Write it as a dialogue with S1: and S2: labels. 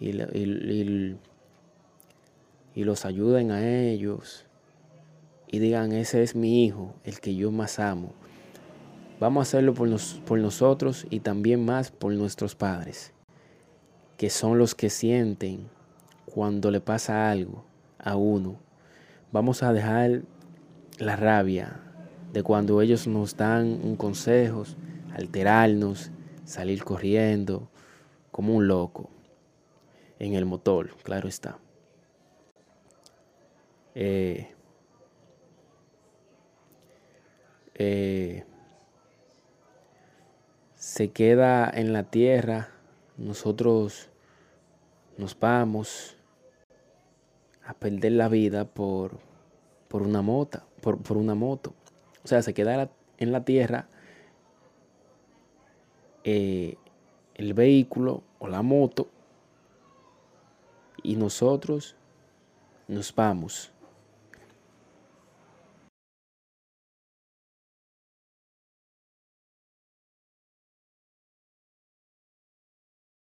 S1: y, y, y los ayuden a ellos y digan, ese es mi hijo, el que yo más amo. Vamos a hacerlo por, por nosotros y también más por nuestros padres, que son los que sienten cuando le pasa algo a uno. Vamos a dejar la rabia de cuando ellos nos dan un consejo, alterarnos, salir corriendo como un loco en el motor, claro está. Eh, eh, se queda en la tierra, nosotros nos vamos a perder la vida por, por una moto, por, por, una moto. O sea, se queda en la tierra eh, el vehículo o la moto y nosotros nos vamos